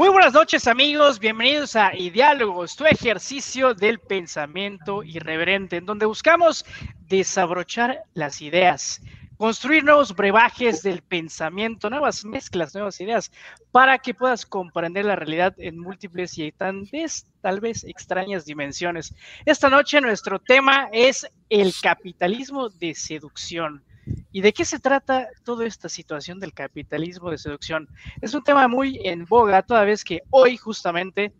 Muy buenas noches amigos, bienvenidos a Diálogos, tu ejercicio del pensamiento irreverente, en donde buscamos desabrochar las ideas, construir nuevos brebajes del pensamiento, nuevas mezclas, nuevas ideas, para que puedas comprender la realidad en múltiples y tan tal vez extrañas dimensiones. Esta noche nuestro tema es el capitalismo de seducción. ¿Y de qué se trata toda esta situación del capitalismo de seducción? Es un tema muy en boga, toda vez que hoy justamente,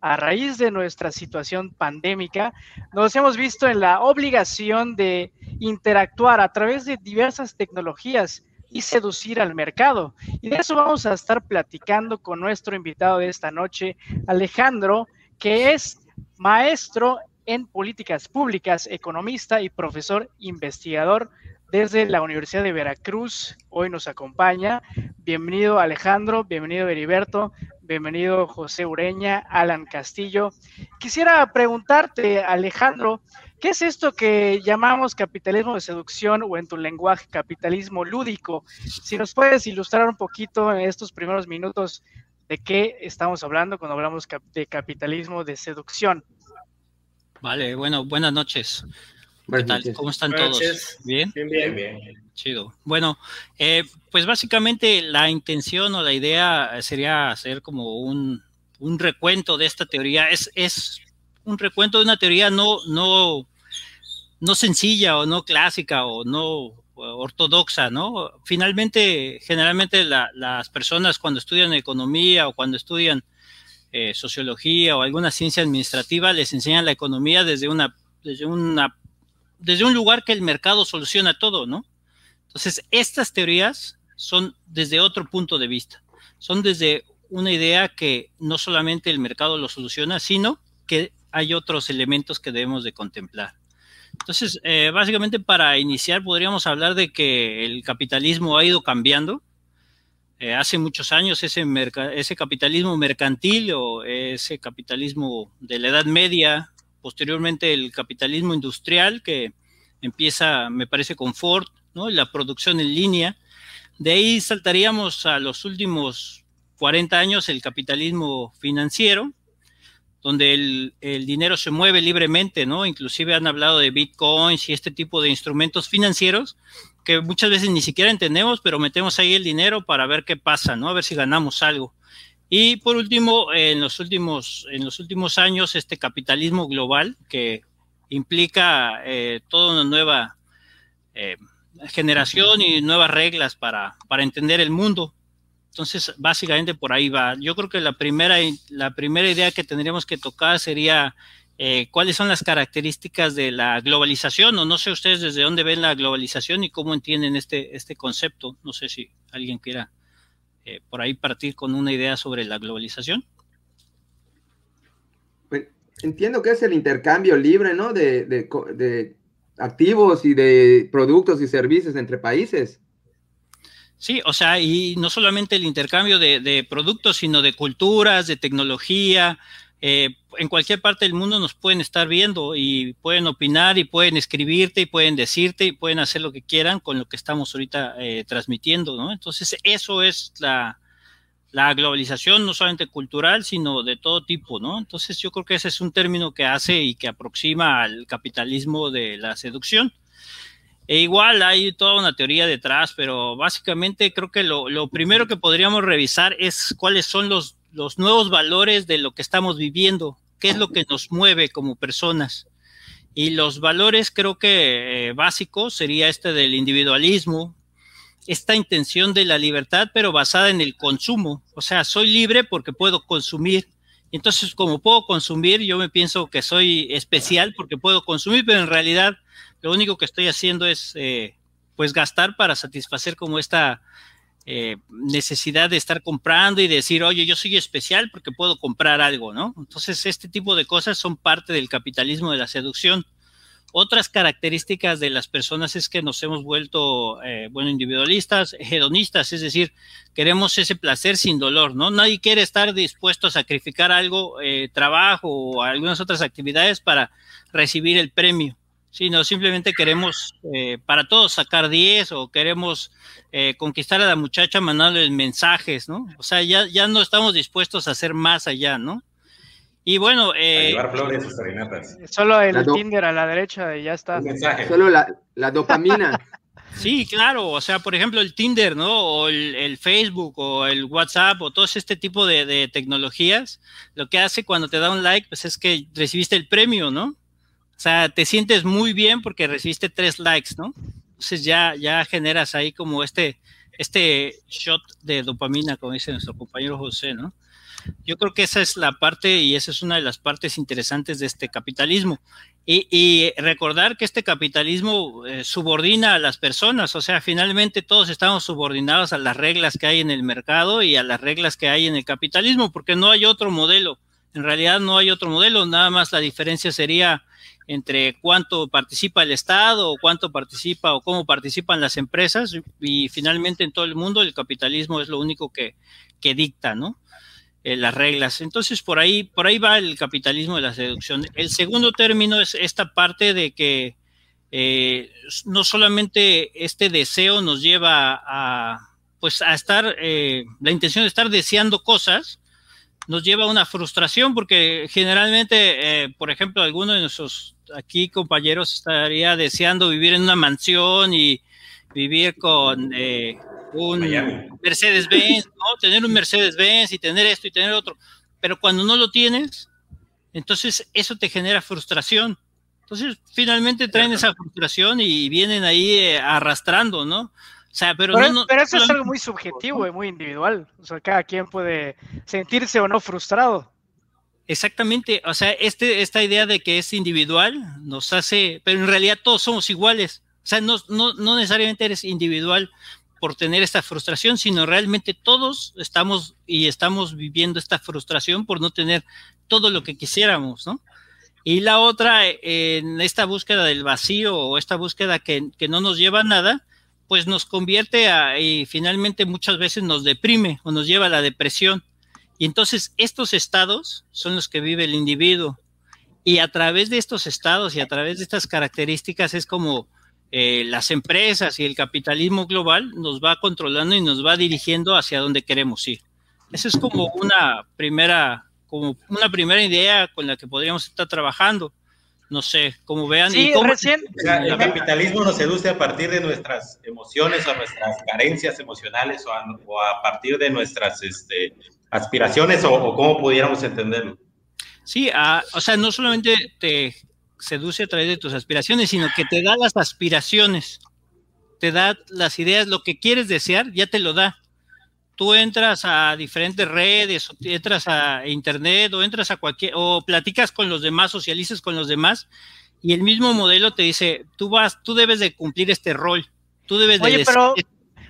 a raíz de nuestra situación pandémica, nos hemos visto en la obligación de interactuar a través de diversas tecnologías y seducir al mercado. Y de eso vamos a estar platicando con nuestro invitado de esta noche, Alejandro, que es maestro en políticas públicas, economista y profesor investigador desde la Universidad de Veracruz. Hoy nos acompaña. Bienvenido Alejandro, bienvenido Heriberto, bienvenido José Ureña, Alan Castillo. Quisiera preguntarte, Alejandro, ¿qué es esto que llamamos capitalismo de seducción o en tu lenguaje capitalismo lúdico? Si nos puedes ilustrar un poquito en estos primeros minutos de qué estamos hablando cuando hablamos de capitalismo de seducción. Vale, bueno, buenas noches. ¿Qué tal? ¿Cómo están todos? ¿Bien? Bien, bien, bien. Chido. Bueno, eh, pues básicamente la intención o la idea sería hacer como un, un recuento de esta teoría. Es, es un recuento de una teoría no, no, no sencilla o no clásica o no ortodoxa, ¿no? Finalmente, generalmente las personas cuando estudian economía o cuando estudian eh, sociología o alguna ciencia administrativa les enseñan la economía desde una, desde una desde un lugar que el mercado soluciona todo, ¿no? Entonces, estas teorías son desde otro punto de vista, son desde una idea que no solamente el mercado lo soluciona, sino que hay otros elementos que debemos de contemplar. Entonces, eh, básicamente para iniciar podríamos hablar de que el capitalismo ha ido cambiando. Eh, hace muchos años ese, ese capitalismo mercantil o ese capitalismo de la Edad Media posteriormente el capitalismo industrial que empieza, me parece, con Ford, ¿no? la producción en línea. De ahí saltaríamos a los últimos 40 años el capitalismo financiero, donde el, el, dinero se mueve libremente, ¿no? Inclusive han hablado de bitcoins y este tipo de instrumentos financieros que muchas veces ni siquiera entendemos, pero metemos ahí el dinero para ver qué pasa, ¿no? A ver si ganamos algo. Y por último, en los últimos, en los últimos años, este capitalismo global que implica eh, toda una nueva eh, generación y nuevas reglas para, para, entender el mundo. Entonces, básicamente por ahí va. Yo creo que la primera, la primera idea que tendríamos que tocar sería eh, cuáles son las características de la globalización, o no sé ustedes desde dónde ven la globalización y cómo entienden este, este concepto. No sé si alguien quiera eh, por ahí partir con una idea sobre la globalización? Pues, entiendo que es el intercambio libre, ¿no? De, activos y de productos y servicios entre países. Sí, o sea, y no solamente el intercambio de, productos, sino de culturas, de tecnología, eh, en cualquier parte del mundo nos pueden estar viendo y pueden opinar y pueden escribirte y pueden decirte y pueden hacer lo que quieran con lo que estamos ahorita eh, transmitiendo, ¿no? Entonces, eso es la, la, globalización, no solamente cultural, sino de todo tipo, ¿no? Entonces, yo creo que ese es un término que hace y que aproxima al capitalismo de la seducción. E igual hay toda una teoría detrás, pero básicamente creo que lo, lo primero que podríamos revisar es cuáles son los los nuevos valores de lo que estamos viviendo, qué es lo que nos mueve como personas. Y los valores creo que eh, básicos sería este del individualismo, esta intención de la libertad, pero basada en el consumo. O sea, soy libre porque puedo consumir. Entonces, como puedo consumir, yo me pienso que soy especial porque puedo consumir, pero en realidad lo único que estoy haciendo es, eh, pues, gastar para satisfacer como esta eh, necesidad de estar comprando y decir, oye, yo soy especial porque puedo comprar algo, ¿no? Entonces, este tipo de cosas son parte del capitalismo de la seducción. Otras características de las personas es que nos hemos vuelto, eh, bueno, individualistas, hedonistas, es decir, queremos ese placer sin dolor, ¿no? Nadie quiere estar dispuesto a sacrificar algo, eh, trabajo o algunas otras actividades para recibir el premio sino simplemente queremos eh, para todos sacar 10 o queremos eh, conquistar a la muchacha mandándole mensajes, ¿no? O sea, ya, ya no estamos dispuestos a hacer más allá, ¿no? Y bueno... Eh, llevar flores y serenatas. Solo el Tinder a la derecha y ya está. Solo la, la dopamina. Sí, claro, o sea, por ejemplo, el Tinder, ¿no? O el, Facebook o el WhatsApp o todo este tipo de, tecnologías, lo que hace cuando te da un like, pues es que recibiste el premio, ¿no? O sea, te sientes muy bien porque recibiste tres likes, ¿no? Entonces ya, ya generas ahí como este, este shot de dopamina, como dice nuestro compañero José, ¿no? Yo creo que esa es la parte y esa es una de las partes interesantes de este capitalismo. Y, recordar que este capitalismo eh, subordina a las personas, o sea, finalmente todos estamos subordinados a las reglas que hay en el mercado y a las reglas que hay en el capitalismo, porque no hay otro modelo. En realidad no hay otro modelo, nada más la diferencia sería entre cuánto participa el Estado o cuánto participa o cómo participan las empresas y finalmente en todo el mundo el capitalismo es lo único que, que dicta, ¿no? Eh, las reglas. Entonces, por ahí, por ahí va el capitalismo de la seducción. El segundo término es esta parte de que eh, no solamente este deseo nos lleva a, pues, a estar, eh, la intención de estar deseando cosas, nos lleva a una frustración porque generalmente, por ejemplo, alguno de nuestros aquí compañeros estaría deseando vivir en una mansión y vivir con un Mercedes-Benz, ¿no? Tener un Mercedes-Benz y tener esto y tener otro. Pero cuando no lo tienes, entonces eso te genera frustración. Entonces, finalmente traen esa frustración y vienen ahí eh, arrastrando, ¿no? O sea, pero, no, pero eso es algo muy subjetivo y muy individual. O sea, cada quien puede sentirse o no frustrado. Exactamente, o sea, este, esta idea de que es individual nos hace, pero en realidad todos somos iguales. O sea, no, no, no necesariamente eres individual por tener esta frustración, sino realmente todos estamos y estamos viviendo esta frustración por no tener todo lo que quisiéramos, ¿no? Y la otra, en esta búsqueda del vacío o esta búsqueda que, no nos lleva a nada, pues nos convierte y finalmente muchas veces nos deprime o nos lleva a la depresión. Y entonces estos estados son los que vive el individuo. Y a través de estos estados y a través de estas características es como eh, las empresas y el capitalismo global nos va controlando y nos va dirigiendo hacia donde queremos ir. Esa es como una primera, como una primera idea con la que podríamos estar trabajando. No sé, como vean. Sí, recién. el capitalismo nos seduce a partir de nuestras emociones o nuestras carencias emocionales o a, partir de nuestras este, aspiraciones o, o, cómo pudiéramos entenderlo. Sí, o sea, no solamente te seduce a través de tus aspiraciones, sino que te da las aspiraciones, te da las ideas, lo que quieres desear, ya te lo da. Tú entras a diferentes redes, o entras a internet, o entras a cualquier, o platicas con los demás, socializas con los demás, y el mismo modelo te dice, tú vas, tú debes de cumplir este rol, tú debes Oye, pero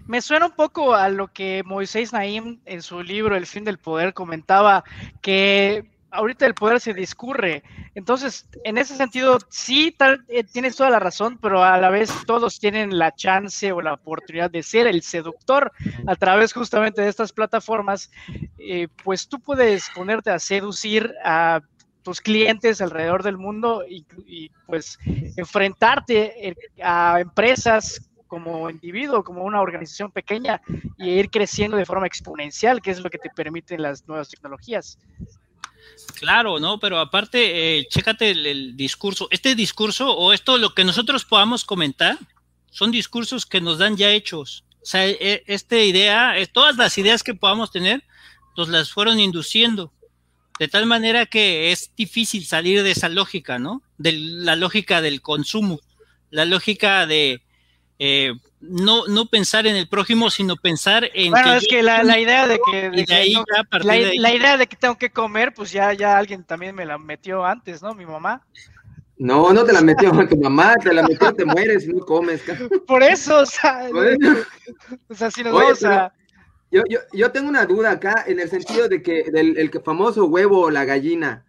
me suena un poco a lo que Moisés Naim en su libro El fin del poder comentaba, que ahorita el poder se discurre. Entonces, en ese sentido, sí, tal, eh, tienes toda la razón, pero a la vez todos tienen la chance o la oportunidad de ser el seductor a través justamente de estas plataformas. Eh, pues tú puedes ponerte a seducir a tus clientes alrededor del mundo y, y pues enfrentarte eh, a empresas como individuo, como una organización pequeña y ir creciendo de forma exponencial, que es lo que te permiten las nuevas tecnologías. Claro, ¿no? Pero aparte, eh, chécate el, discurso. Este discurso o esto, lo que nosotros podamos comentar, son discursos que nos dan ya hechos. O sea, e, esta idea, eh, todas las ideas que podamos tener, nos las fueron induciendo. De tal manera que es difícil salir de esa lógica, ¿no? De la lógica del consumo, la lógica de, eh, no, no pensar en el prójimo, sino pensar en... Bueno, es que la, idea de que... la, idea de que tengo que comer, pues ya, ya alguien también me la metió antes, ¿no? Mi mamá. No, no te la metió tu mamá, te la metió, te mueres y no comes. Por eso, o sea, o sea si nos vamos a... Yo, yo, yo, tengo una duda acá en el sentido de que del el famoso huevo o la gallina,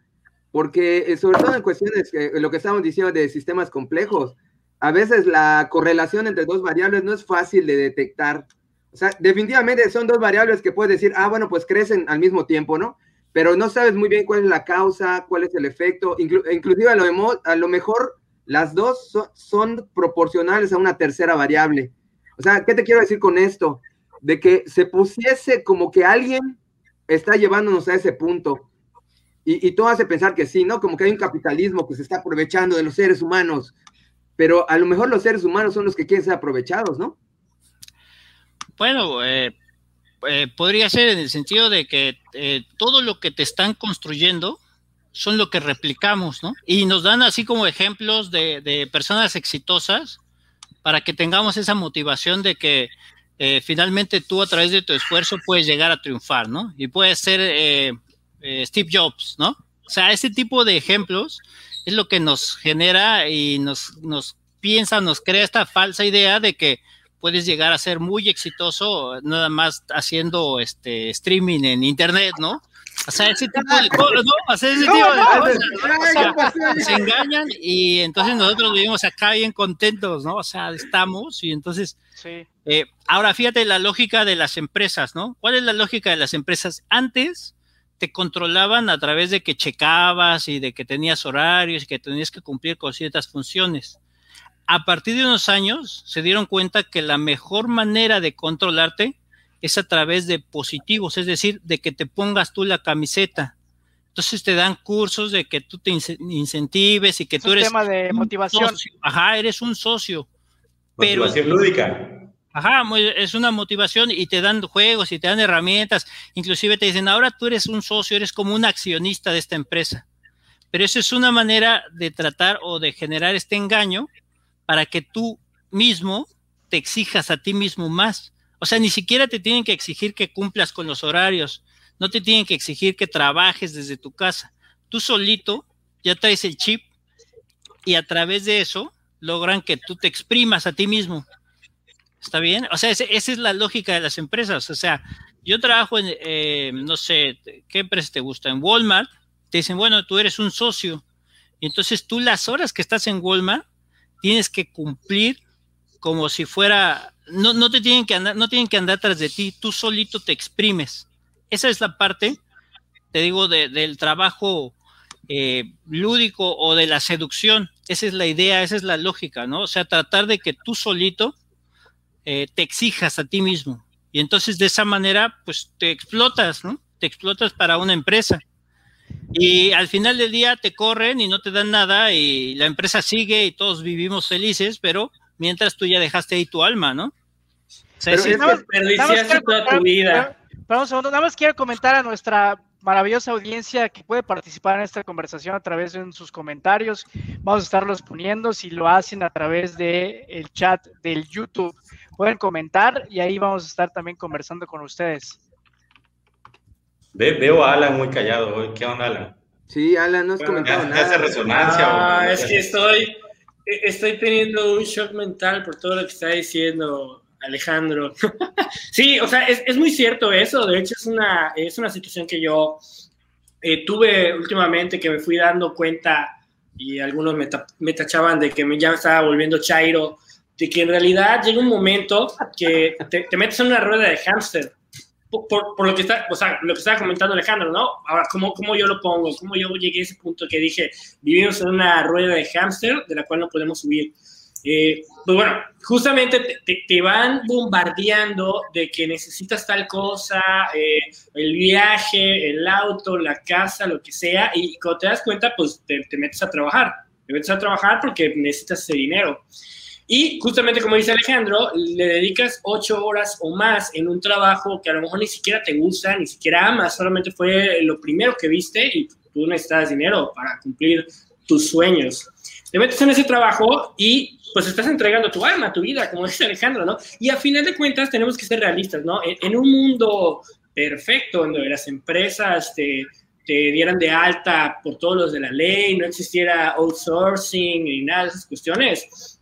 porque eh, sobre todo en cuestiones, que, lo que estamos diciendo de sistemas complejos, a veces la correlación entre dos variables no es fácil de detectar. O sea, definitivamente son dos variables que puedes decir, ah, bueno, pues crecen al mismo tiempo, ¿no? Pero no sabes muy bien cuál es la causa, cuál es el efecto. inclusive a lo, a lo mejor Las dos son proporcionales a una tercera variable. O sea, ¿qué te quiero decir con esto? De que se pusiese como que alguien está llevándonos a ese punto. Y, y todo hace pensar que sí, ¿no? Como que hay un capitalismo que se está aprovechando de los seres humanos. Pero a lo mejor los seres humanos son los que quieren ser aprovechados, ¿no? Bueno, eh, eh, podría ser en el sentido de que eh, todo lo que te están construyendo son lo que replicamos, ¿no? Y nos dan así como ejemplos de, personas exitosas para que tengamos esa motivación de que finalmente tú a través de tu esfuerzo puedes llegar a triunfar, ¿no? Y puedes ser Steve Jobs, ¿no? O sea, ese tipo de ejemplos es lo que nos genera y nos, nos piensa, nos crea esta falsa idea de que puedes llegar a ser muy exitoso nada más haciendo este streaming en internet, ¿no? O sea, ese tipo de cosas, ¿no? O sea, ese tipo de cosas, ¿no? O sea, se engañan y entonces nosotros vivimos acá bien contentos, ¿no? O sea, estamos y entonces... Sí. Eh, ahora, fíjate la lógica de las empresas, ¿no? ¿Cuál es la lógica de las empresas? Antes te controlaban a través de que checabas y de que tenías horarios y que tenías que cumplir con ciertas funciones. A partir de unos años se dieron cuenta que la mejor manera de controlarte es a través de positivos, es decir, de que te pongas tú la camiseta. Entonces te dan cursos de que tú te incentives y que Es tú un eres tema de un motivación. socio. Ajá, eres un socio. Pero Motivación lúdica. Ajá, es una motivación y te dan juegos y te dan herramientas. Inclusive te dicen, ahora tú eres un socio, eres como un accionista de esta empresa. Pero eso es una manera de tratar o de generar este engaño para que tú mismo te exijas a ti mismo más. O sea, ni siquiera te tienen que exigir que cumplas con los horarios, no te tienen que exigir que trabajes desde tu casa. Tú solito ya traes el chip y a través de eso logran que tú te exprimas a ti mismo. ¿Está bien? O sea, esa es la lógica de las empresas. O sea, yo trabajo en, eh, no sé, ¿qué empresa te gusta? En Walmart. Te dicen, bueno, tú eres un socio. Y entonces tú las horas que estás en Walmart tienes que cumplir como si fuera, no, no te tienen que andar, no tienen que andar tras de ti, tú solito te exprimes. Esa es la parte, te digo, de- del trabajo eh, lúdico o de la seducción. Esa es la idea, esa es la lógica, ¿no? O sea, tratar de que tú solito eh, te exijas a ti mismo. Y entonces de esa manera, pues te explotas, ¿no? Te explotas para una empresa. Y al final del día te corren y no te dan nada y la empresa sigue y todos vivimos felices, pero mientras tú ya dejaste ahí tu alma, ¿no? O sea, más- Desperdiciaste toda tu vida. Pero, pero un segundo, nada más quiero comentar a nuestra maravillosa audiencia que puede participar en esta conversación a través de sus comentarios. Vamos a estarlos poniendo. Si lo hacen a través del el chat del YouTube, pueden comentar y ahí vamos a estar también conversando con ustedes. Ve- veo a Alan muy callado hoy. ¿Qué onda, Alan? Sí, Alan, no has Bueno, comentado ¿Ya, ya hace nada. resonancia? o- Ah, es que estoy, e- estoy teniendo un shock mental por todo lo que está diciendo Alejandro. sí, o sea, es, es muy cierto eso. De hecho, es una, es una situación que yo eh, tuve últimamente que me fui dando cuenta y algunos me, ta- me tachaban de que me, ya me estaba volviendo chairo, de que en realidad llega un momento que te, te metes en una rueda de hámster. Por, por- por lo que está, o sea, lo que estaba comentando Alejandro, ¿no? Ahora, ¿cómo, ¿cómo yo lo pongo? ¿Cómo yo llegué a ese punto que dije, vivimos en una rueda de hámster de la cual no podemos subir? Eh, pues bueno, justamente te, te- te van bombardeando de que necesitas tal cosa, eh, el viaje, el auto, la casa, lo que sea, y cuando te das cuenta, pues te, te metes a trabajar. Te metes a trabajar porque necesitas ese dinero. Y justamente como dice Alejandro, le dedicas ocho horas o más en un trabajo que a lo mejor ni siquiera te gusta, ni siquiera amas, solamente fue lo primero que viste y tú necesitas dinero para cumplir tus sueños. Te metes en ese trabajo y pues estás entregando tu alma, tu vida, como dice Alejandro, ¿no? Y a final de cuentas tenemos que ser realistas, ¿no? En, un mundo perfecto, donde las empresas te, te dieran de alta por todos los de la ley, no existiera outsourcing ni nada de esas cuestiones,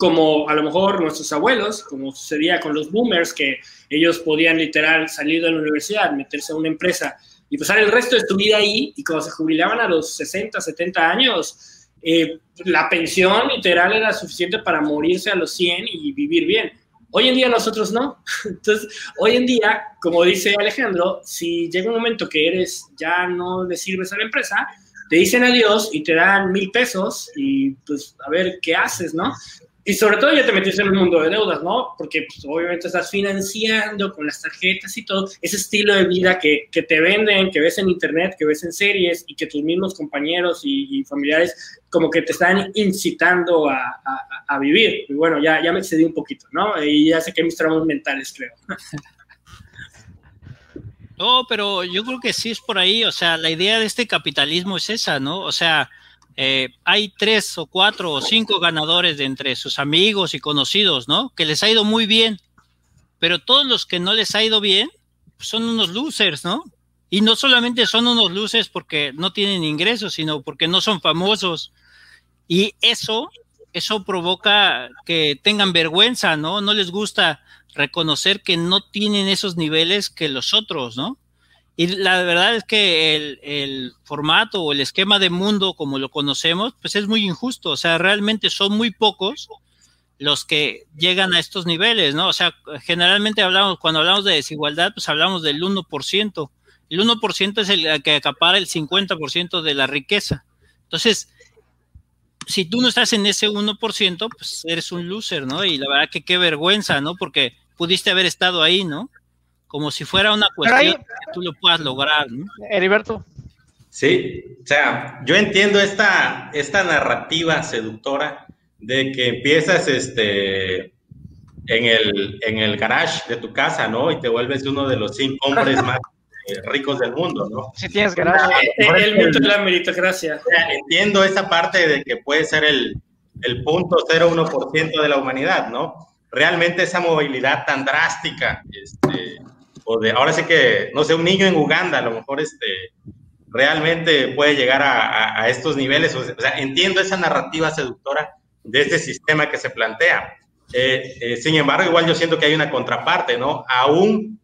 como a lo mejor nuestros abuelos, como sucedía con los boomers, que ellos podían literal salir de la universidad, meterse a una empresa y pasar el resto de tu vida ahí, y cuando se jubilaban a los 60, 70 años, eh, la pensión literal era suficiente para morirse a los 100 y vivir bien. Hoy en día nosotros no. Entonces, hoy en día, como dice Alejandro, si llega un momento que eres, ya no le sirves a la empresa, te dicen adiós y te dan mil pesos y pues a ver qué haces, ¿no? Y sobre todo ya te metiste en el mundo de deudas, ¿no? Porque pues, obviamente estás financiando con las tarjetas y todo, ese estilo de vida que, que, te venden, que ves en internet, que ves en series y que tus mismos compañeros y, familiares como que te están incitando a, a, vivir. Y bueno, ya, ya me excedí un poquito, ¿no? Y ya sé que mis traumas mentales, creo. No, pero yo creo que sí es por ahí, o sea, la idea de este capitalismo es esa, ¿no? O sea, eh, hay tres o cuatro o cinco ganadores de entre sus amigos y conocidos, ¿no? Que les ha ido muy bien, pero todos los que no les ha ido bien pues son unos losers, ¿no? Y no solamente son unos losers porque no tienen ingresos, sino porque no son famosos. Y eso, eso provoca que tengan vergüenza, ¿no? No les gusta reconocer que no tienen esos niveles que los otros, ¿no? Y la verdad es que el, el, formato o el esquema de mundo como lo conocemos, pues es muy injusto. O sea, realmente son muy pocos los que llegan a estos niveles, ¿no? O sea, generalmente hablamos, cuando hablamos de desigualdad, pues hablamos del 1%. El 1% es el que acapara el 50% de la riqueza. Entonces, si tú no estás en ese 1%, pues eres un loser, ¿no? Y la verdad que qué vergüenza, ¿no? Porque pudiste haber estado ahí, ¿no? Como si fuera una cuestión ahí, que tú lo puedas lograr, ¿no? Heriberto. Sí, o sea, yo entiendo esta, esta narrativa seductora de que empiezas este, en, el, en el garage de tu casa, ¿no? Y te vuelves uno de los cinco hombres más ricos del mundo, ¿no? Si tienes garage. El, el mito de la meritocracia. Entiendo esa parte de que puede ser el, el punto 0,1% de la humanidad, ¿no? Realmente esa movilidad tan drástica, este, o de, ahora sí que, no sé, un niño en Uganda, a lo mejor este, realmente puede llegar a, a, a estos niveles, o sea, entiendo esa narrativa seductora de este sistema que se plantea. Eh, eh, sin embargo, igual yo siento que hay una contraparte, ¿no? Aún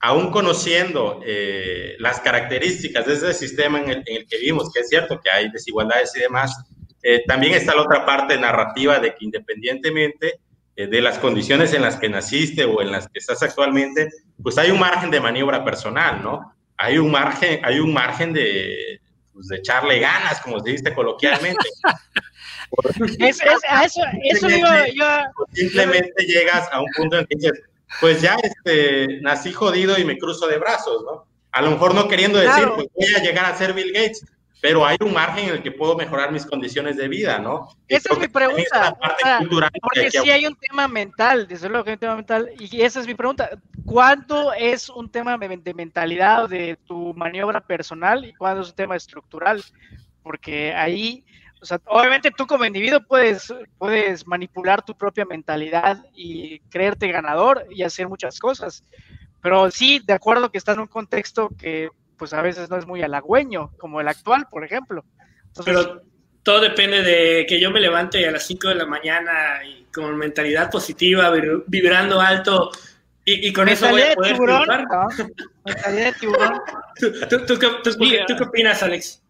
aún conociendo eh, las características de ese sistema en el, en el, que vivimos, que es cierto que hay desigualdades y demás, eh, también está la otra parte narrativa de que independientemente de las condiciones en las que naciste o en las que estás actualmente, pues hay un margen de maniobra personal, ¿no? Hay un margen, hay un margen de, pues, de echarle ganas, como se dice coloquialmente. es, es, a eso, eso digo yo. Simplemente llegas a un punto en que dices, pues ya este, nací jodido y me cruzo de brazos, ¿no? A lo mejor no queriendo decir, claro. pues voy a llegar a ser Bill Gates, pero hay un margen en el que puedo mejorar mis condiciones de vida, ¿no? Esa es mi pregunta. Ah, porque sí hay un tema mental, desde luego que hay un tema mental, y esa es mi pregunta. ¿Cuánto es un tema de mentalidad de tu maniobra personal y cuándo es un tema estructural? Porque ahí o sea, obviamente tú como individuo puedes, puedes manipular tu propia mentalidad y creerte ganador y hacer muchas cosas. Pero sí, de acuerdo que está en un contexto que pues a veces no es muy halagüeño, como el actual, por ejemplo. Entonces, Pero todo depende de que yo me levante a las 5 de la mañana y con mentalidad positiva, vibrando alto, y, y, con eso voy a poder tiburón, ¿no? Tiburón. ¿Tú, tú, tú, ¿Tú, qué opinas, Alex?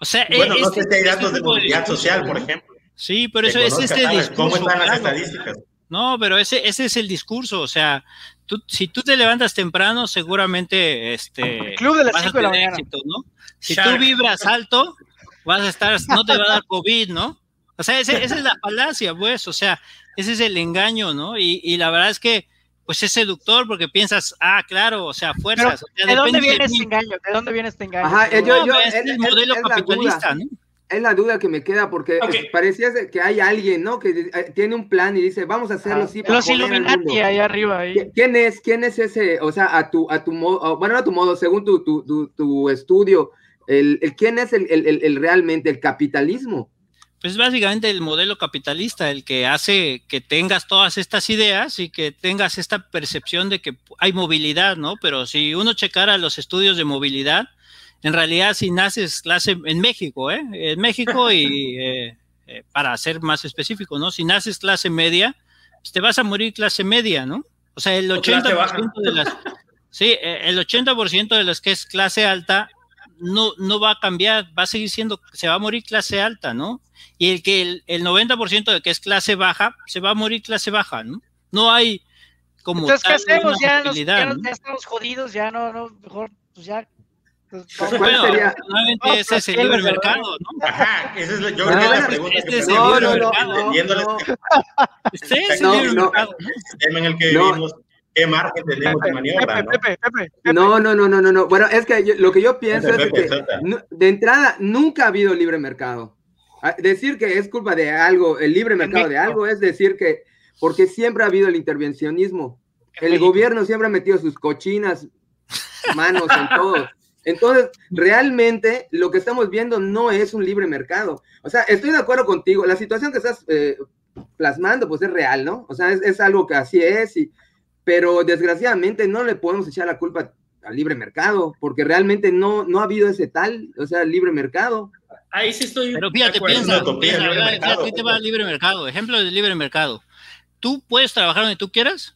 O sea, bueno, no sé si hay datos de movilidad social, por ejemplo. Sí, pero eso es este discurso. ¿Cómo están las claro. estadísticas? No, pero ese, ese es el discurso, o sea, tú, si tú te levantas temprano, seguramente este, el club de las vas 5 de la mañana. Éxito, ¿no? Si Shark. tú vibras alto, vas a estar, no te va a dar COVID, ¿no? O sea, ese, esa es la falacia, pues, o sea, ese es el engaño, ¿no? Y, y la verdad es que pues es seductor porque piensas, ah, claro, o sea, fuerzas. O sea, ¿De dónde viene de este engaño? ¿De dónde viene este engaño? Ajá, yo, yo, no, es el modelo es capitalista, ¿no? Es la duda que me queda porque okay. parecía que hay alguien, ¿no? Que tiene un plan y dice, vamos a hacerlo así. Los Illuminati ahí arriba. Ahí. ¿Quién es? ¿Quién es ese? O sea, a tu, a tu modo, bueno, a tu modo, según tu, tu, tu, tu estudio, el, el, ¿quién es el, el, el, realmente el capitalismo? pues básicamente el modelo capitalista, el que hace que tengas todas estas ideas y que tengas esta percepción de que hay movilidad, ¿no? Pero si uno checara los estudios de movilidad, en realidad si naces clase en México, ¿eh? En México y eh, eh, para ser más específico, ¿no? Si naces clase media, pues te vas a morir clase media, ¿no? O sea, el 80% de las... Sí, el 80% de las que es clase alta no, no va a cambiar, va a seguir siendo, se va a morir clase alta, ¿no? Y el que el, el 90% de que es clase baja, se va a morir clase baja, ¿no? No hay como. Entonces, ¿qué hacemos? Ya, nos, ya, ¿no? ya, estamos jodidos, ya no, no, mejor, pues ya. ¿Cuál Bueno, sería? No, ese es el libre mercado, ¿no? Ajá, esa es la, yo creo que es Ah, la pregunta este que es el No, libre no, no, mercado, no, entendiendo el no. Sí, es el No, libre no. mercado. sistema en el que No. vivimos, qué margen tenemos de Pepe, maniobra, ¿no? Pepe, Pepe, Pepe. No, no, no, no, no, no. Bueno, es que yo- lo que yo pienso Pepe, es que de entrada nunca ha habido libre mercado. Decir que es culpa de algo, el libre mercado de algo es decir que, porque siempre ha habido el intervencionismo. En El gobierno siempre ha metido sus cochinas manos en todo. Entonces, realmente lo que estamos viendo no es un libre mercado. O sea, estoy de acuerdo contigo. La situación que estás eh, plasmando, pues es real, ¿no? O sea, es, es algo que así es, y, pero desgraciadamente no le podemos echar la culpa al libre mercado, porque realmente no, no ha habido ese tal, o sea, libre mercado. Ahí sí estoy. Pero de fíjate, piensa, piensa, libre mercado. Ahí te va el libre mercado. Ejemplo del libre mercado. ¿Tú puedes trabajar donde tú quieras?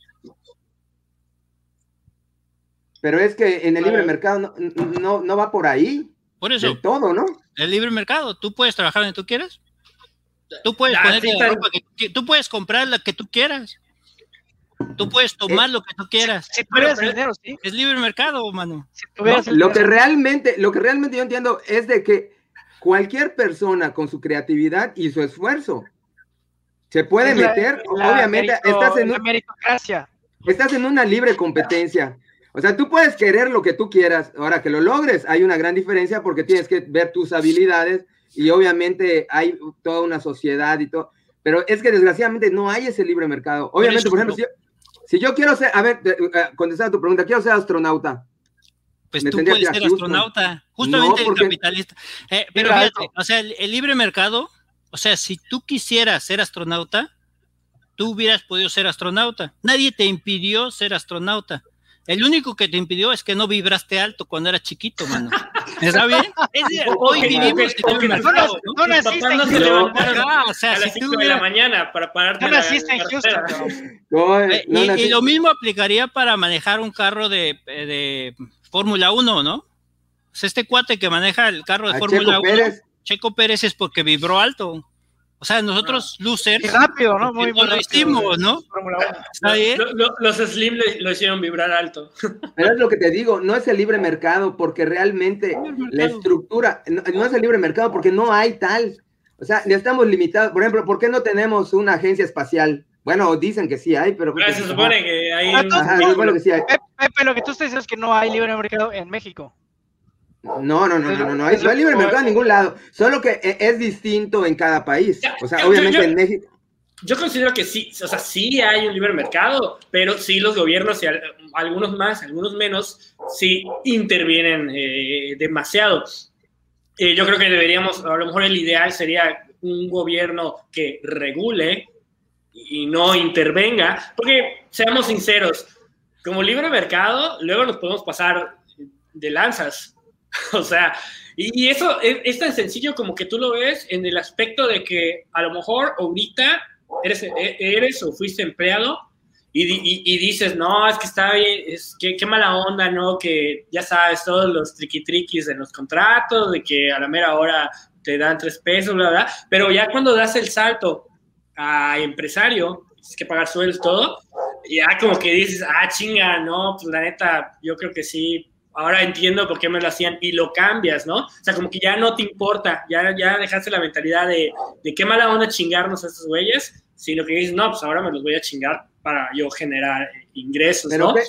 Pero es que en el libre mercado no, no, no va por ahí Por eso, del todo, ¿no? el libre mercado. ¿Tú puedes trabajar donde tú quieras? Tú puedes Ah, ponerte sí, la ropa que que- tú puedes comprar la que tú quieras. Tú puedes Eh, tomar lo que tú quieras. Si tuvieras pero- dinero, sí. Es libre mercado, mano. Si Lo que realmente, lo que realmente yo entiendo es de que cualquier persona con su creatividad y su esfuerzo se puede Es la- meter, la obviamente merito- estás en, la un- meritocracia. estás en una libre competencia. O sea, tú puedes querer lo que tú quieras. Ahora que lo logres, hay una gran diferencia porque tienes que ver tus habilidades y obviamente hay toda una sociedad y todo. Pero es que desgraciadamente no hay ese libre mercado. Obviamente, por ejemplo, si yo, si yo quiero ser, a ver, eh, contestar a tu pregunta, quiero ser astronauta. Pues Me tú puedes ser Houston. astronauta. Justamente No, porque- el capitalista. Eh, pero fíjate, o sea, el, el libre mercado, o sea, si tú quisieras ser astronauta, tú hubieras podido ser astronauta. Nadie te impidió ser astronauta. El único que te impidió es que no vibraste alto cuando eras chiquito, mano. ¿Está bien? Es hoy vivimos en el no, mercado, ¿no? No en no se Houston. levantaron Ajá, o sea, a si las tú 5 de la mañana para pararte No naciste en Houston. No, Eh, no y, y lo mismo aplicaría para manejar un carro de, eh, de Fórmula 1, ¿no? O sea, este cuate que maneja el carro de Fórmula Checo 1, Pérez. Checo Pérez es porque vibró alto. O sea, nosotros, losers, Y rápido, ¿no? Muy, muy lo rápido. hicimos, ¿no? Fórmula 1. ¿Está bien? Lo- lo- los Slim le- lo hicieron vibrar alto. Pero es lo que te digo, no es el libre mercado porque realmente la estructura, no, no es el libre mercado porque no hay tal. O sea, ya estamos limitados. Por ejemplo, ¿por qué no tenemos una agencia espacial? Bueno, dicen que sí hay, pero... Ah, se supone que hay Ah, un- Ajá, supone que sí hay. Pepe, Pepe, lo que tú estás diciendo es que no hay libre mercado en México. No, no, no, no, no, no, no hay libre mercado en ningún lado. Solo que e- es distinto en cada país. O sea, Yo- obviamente en México... Yo considero que sí, o sea, sí hay un libre mercado, pero sí los gobiernos, y algunos más, algunos menos, sí intervienen eh, demasiado. Eh, yo creo que deberíamos, a lo mejor el ideal sería un gobierno que regule y no intervenga, porque seamos sinceros, como libre mercado, luego nos podemos pasar de lanzas. o sea, y, eso es, es tan sencillo como que tú lo ves en el aspecto de que a lo mejor ahorita eres, e- eres o fuiste empleado y, y- dices, no, es que está bien, es que qué mala onda, ¿no? Que ya sabes, todos los triqui-triquis de los contratos, de que a la mera hora te dan tres pesos, bla, bla, pero ya cuando das el salto a empresario, tienes que pagar sueldos, todo, ya como que dices, ah, chinga, no, pues la neta, yo creo que sí, ahora entiendo por qué me lo hacían y lo cambias, ¿no? O sea, como que ya no te importa, ya, ya dejaste la mentalidad de, de qué mala onda chingarnos a estos güeyes, sino que dices, no, pues ahora me los voy a chingar para yo generar eh, ingresos, Pero ¿no? ¿qué,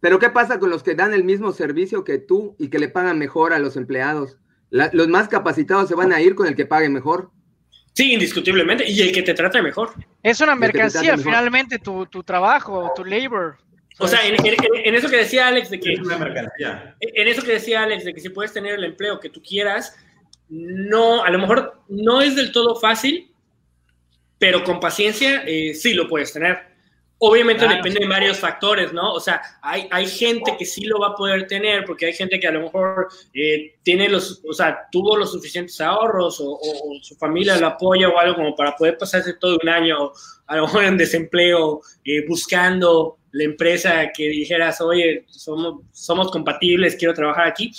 pero ¿qué pasa con los que dan el mismo servicio que tú y que le pagan mejor a los empleados? La- los más capacitados se van a ir con el que pague mejor. Sí, indiscutiblemente, y el que te trate mejor. Es una mercancía, finalmente, tu, tu trabajo, tu labor. O sea, en, en- en eso que decía Alex de que Es una mercancía. en eso que decía Alex, de que si puedes tener el empleo que tú quieras, no, a lo mejor no es del todo fácil, pero con paciencia eh, sí lo puedes tener. Obviamente Claro. depende de varios factores, ¿no? O sea, hay, hay gente que sí lo va a poder tener, porque hay gente que a lo mejor eh, tiene los, o sea, tuvo los suficientes ahorros o, o- o su familia lo apoya o algo como para poder pasarse todo un año, a lo mejor en desempleo, eh, buscando la empresa que dijeras, oye, somos, somos compatibles, quiero trabajar aquí.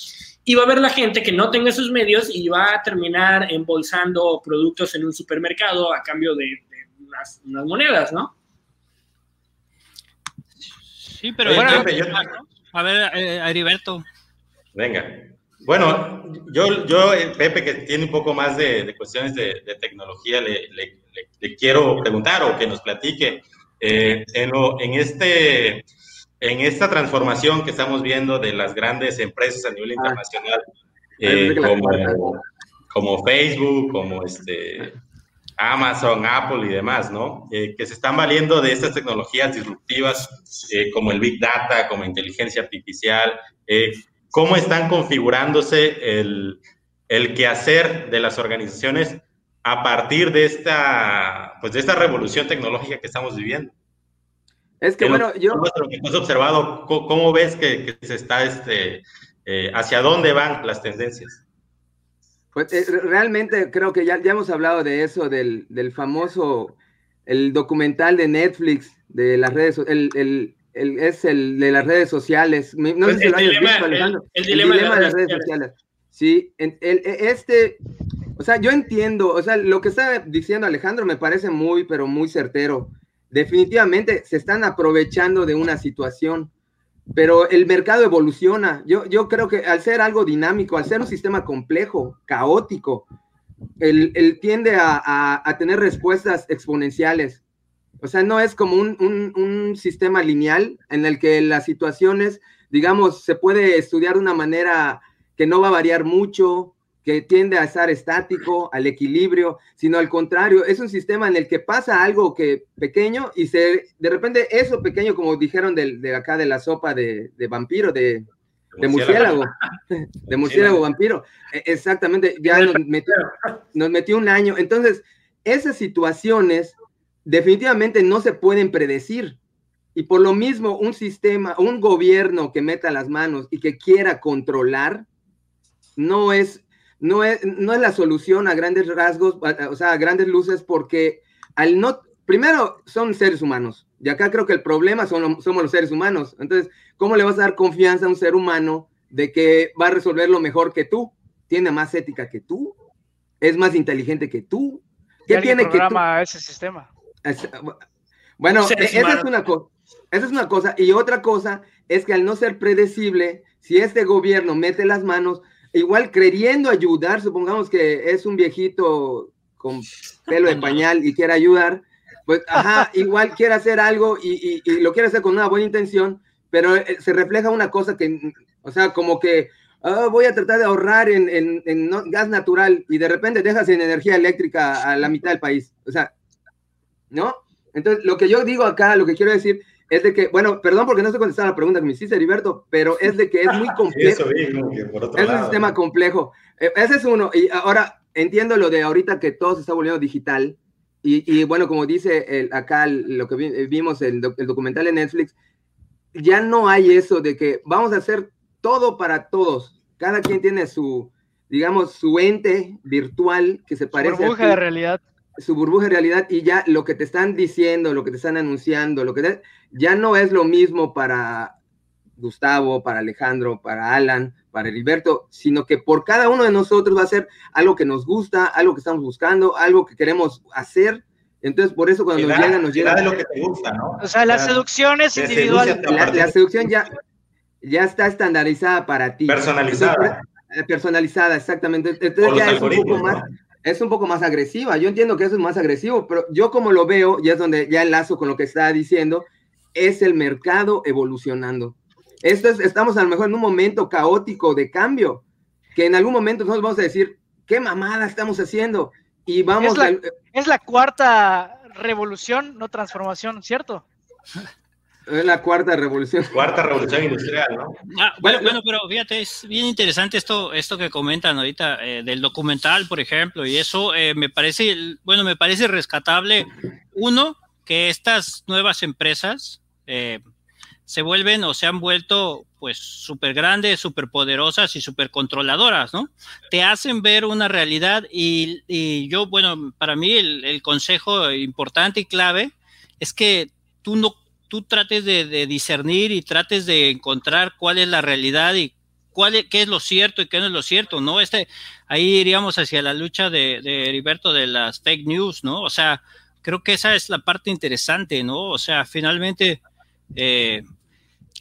Y va a haber la gente que no tenga esos medios y va a terminar embolsando productos en un supermercado a cambio de, de unas, unas monedas, ¿no? Sí, pero Oye, bueno, Pepe, yo- a ver, eh, Heriberto, Venga. Bueno, yo, yo, eh, Pepe, que tiene un poco más de, cuestiones de, tecnología, le, le, quiero preguntar o que nos platique. Eh, en, en, este, en esta transformación que estamos viendo de las grandes empresas a nivel ah. internacional, eh, como, como, Facebook, como este, Amazon, Apple y demás, ¿no? que se están valiendo de estas tecnologías disruptivas como el Big Data, como inteligencia artificial. ¿Cómo están configurándose el, el quehacer de las organizaciones a partir de esta, pues de esta revolución tecnológica que estamos viviendo? Es que bueno, yo... Lo que has observado, ¿cómo, ves que, se está, este, eh, hacia dónde van las tendencias? Pues eh, realmente creo que ya, ya hemos hablado de eso, del, del famoso, el documental de Netflix, de las redes, el, el, es el de las redes sociales. No sé pues si lo hayas visto, Alejandro. El, dilema, de las redes sociales. Sí, el, este, o sea, yo entiendo, o sea, lo que está diciendo Alejandro me parece muy, pero muy certero. Definitivamente se están aprovechando de una situación, pero el mercado evoluciona. Yo, yo creo que al ser algo dinámico, al ser un sistema complejo, caótico, él, tiende a, a tener respuestas exponenciales. O sea, no es como un, sistema lineal en el que las situaciones, digamos, se puede estudiar de una manera que no va a variar mucho, que tiende a estar estático, al equilibrio, sino al contrario, es un sistema en el que pasa algo que pequeño y se, de repente eso pequeño, como dijeron de, acá de la sopa de, vampiro, de, de murciélago, de murciélago vampiro, e, exactamente, ya nos metió, nos metió un año. Entonces, esas situaciones definitivamente no se pueden predecir. Y por lo mismo, un sistema, un gobierno que meta las manos y que quiera controlar, no es, no es, no es la solución a grandes rasgos, o sea, a grandes luces, porque al no, primero son seres humanos, y acá creo que el problema son, somos los seres humanos. Entonces, ¿cómo le vas a dar confianza a un ser humano de que va a resolverlo mejor que tú? Tiene más ética que tú, es más inteligente que tú. ¿Qué tiene que ese sistema? Bueno, e, esa es una cosa. Esa es una cosa. Y otra cosa es que al no ser predecible, si este gobierno mete las manos, igual creyendo ayudar, supongamos que es un viejito con pelo de pañal y quiere ayudar, pues, ajá, igual quiere hacer algo y, lo quiere hacer con una buena intención, pero eh, se refleja una cosa que, o sea, como que ah, voy a tratar de ahorrar en, en gas natural y de repente dejas en energía eléctrica a la mitad del país. O sea, ¿no? Entonces, lo que yo digo acá, lo que quiero decir es de que, bueno, perdón porque no estoy contestando la pregunta que me hiciste, Heriberto, pero es de que es muy complejo. es un sistema complejo. E, ese es uno. Y ahora entiendo lo de ahorita que todo se está volviendo digital. Y, bueno, como dice el, acá lo que vimos, el, el documental en Netflix, ya no hay eso de que vamos a hacer todo para todos. Cada quien tiene su, digamos, su ente virtual que se parece. Burbuja de realidad su burbuja de realidad y ya lo que te están diciendo, lo que te están anunciando, lo que ya no es lo mismo para Gustavo, para Alejandro, para Alan, para Heriberto, sino que por cada uno de nosotros va a ser algo que nos gusta, algo que estamos buscando, algo que queremos hacer. Entonces, por eso cuando nos llega, nos llega. de lo que te gusta, ¿no? O sea, la seducción es individual. La, seducción ya, ya está estandarizada para ti. Personalizada. Eh, personalizada, exactamente. Entonces ya es un poco más es un poco más agresiva. Yo entiendo que eso es más agresivo, pero yo como lo veo, y es donde ya enlazo con lo que está diciendo, es el mercado evolucionando. Esto es, estamos a lo mejor en un momento caótico de cambio, que en algún momento nosotros vamos a decir, ¿qué mamada estamos haciendo? Y vamos es la, es la cuarta revolución, no transformación, ¿cierto? Es la cuarta revolución. Cuarta revolución industrial, ¿no? Ah, bueno, bueno, pero fíjate, es bien interesante esto, esto que comentan ahorita eh, del documental, por ejemplo, y eso eh, me parece, bueno, me parece rescatable. Uno, que estas nuevas empresas eh, se vuelven o se han vuelto pues súper grandes, súper poderosas y súper controladoras, ¿no? Te hacen ver una realidad y, y yo, bueno, para mí el, el consejo importante y clave es que tú no tú trates de, discernir y trates de encontrar cuál es la realidad y cuál es, qué es lo cierto y qué no es lo cierto, ¿no? Este, ahí iríamos hacia la lucha de, de Heriberto de las fake news, ¿no? O sea, creo que esa es la parte interesante, ¿no? O sea, finalmente, eh,